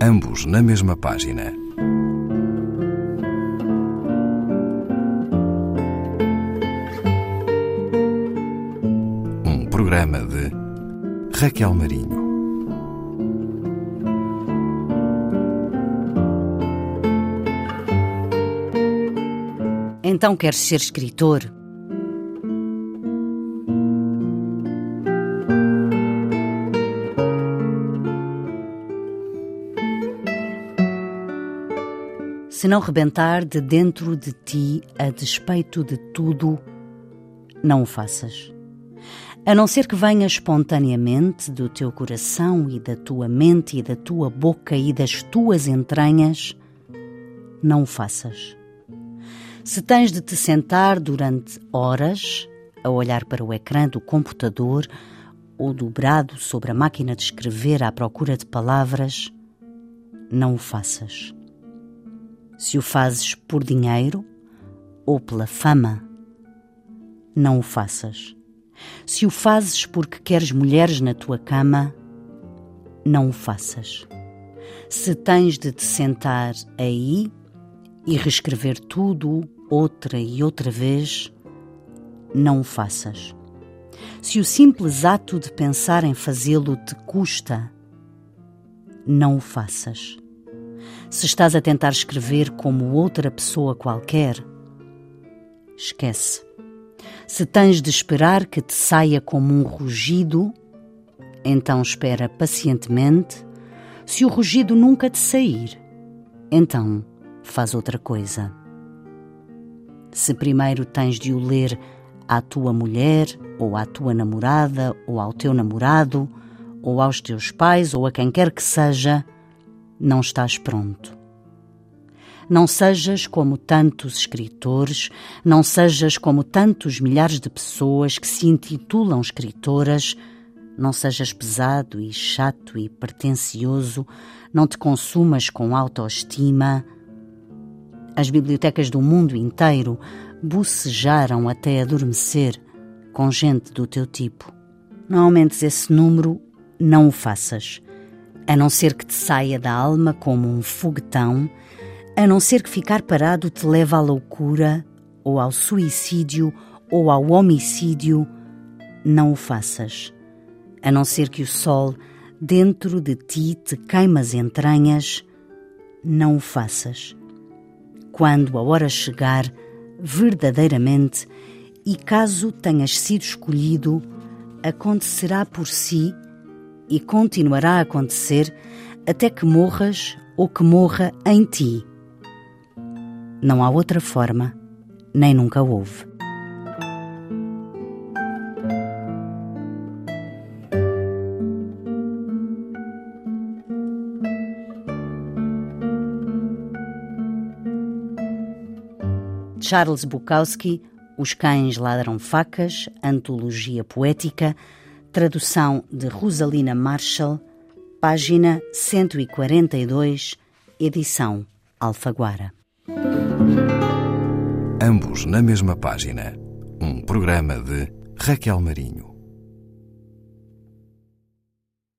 ambos na mesma página. Um programa de Raquel Marinho. Então queres ser escritor? Se não rebentar de dentro de ti a despeito de tudo, não o faças. A não ser que venha espontaneamente do teu coração e da tua mente e da tua boca e das tuas entranhas, não o faças. Se tens de te sentar durante horas a olhar para o ecrã do computador ou dobrado sobre a máquina de escrever à procura de palavras, não o faças. Se o fazes por dinheiro ou pela fama, não o faças. Se o fazes porque queres mulheres na tua cama, não o faças. Se tens de te sentar aí e reescrever tudo outra e outra vez, não o faças. Se o simples ato de pensar em fazê-lo te custa, não o faças. Se estás a tentar escrever como outra pessoa qualquer, esquece. Se tens de esperar que te saia como um rugido, então espera pacientemente. Se o rugido nunca te sair, então faz outra coisa. Se primeiro tens de o ler à tua mulher, ou à tua namorada, ou ao teu namorado, ou aos teus pais, ou a quem quer que seja, não estás pronto. Não sejas como tantos escritores, não sejas como tantos milhares de pessoas que se intitulam escritoras, não sejas pesado e chato e pretencioso, não te consumas com autoestima. As bibliotecas do mundo inteiro bocejaram até adormecer com gente do teu tipo. Não aumentes esse número, não o faças a não ser que te saia da alma como um foguetão, a não ser que ficar parado te leve à loucura, ou ao suicídio, ou ao homicídio, não o faças. A não ser que o sol dentro de ti te queime as entranhas, não o faças. Quando a hora chegar, verdadeiramente, e caso tenhas sido escolhido, acontecerá por si e continuará a acontecer até que morras ou que morra em ti. Não há outra forma, nem nunca houve. Charles Bukowski, Os Cães Ladram Facas, Antologia Poética, Tradução de Rosalina Marshall, página 142, edição Alfaguara. Ambos na mesma página. Um programa de Raquel Marinho.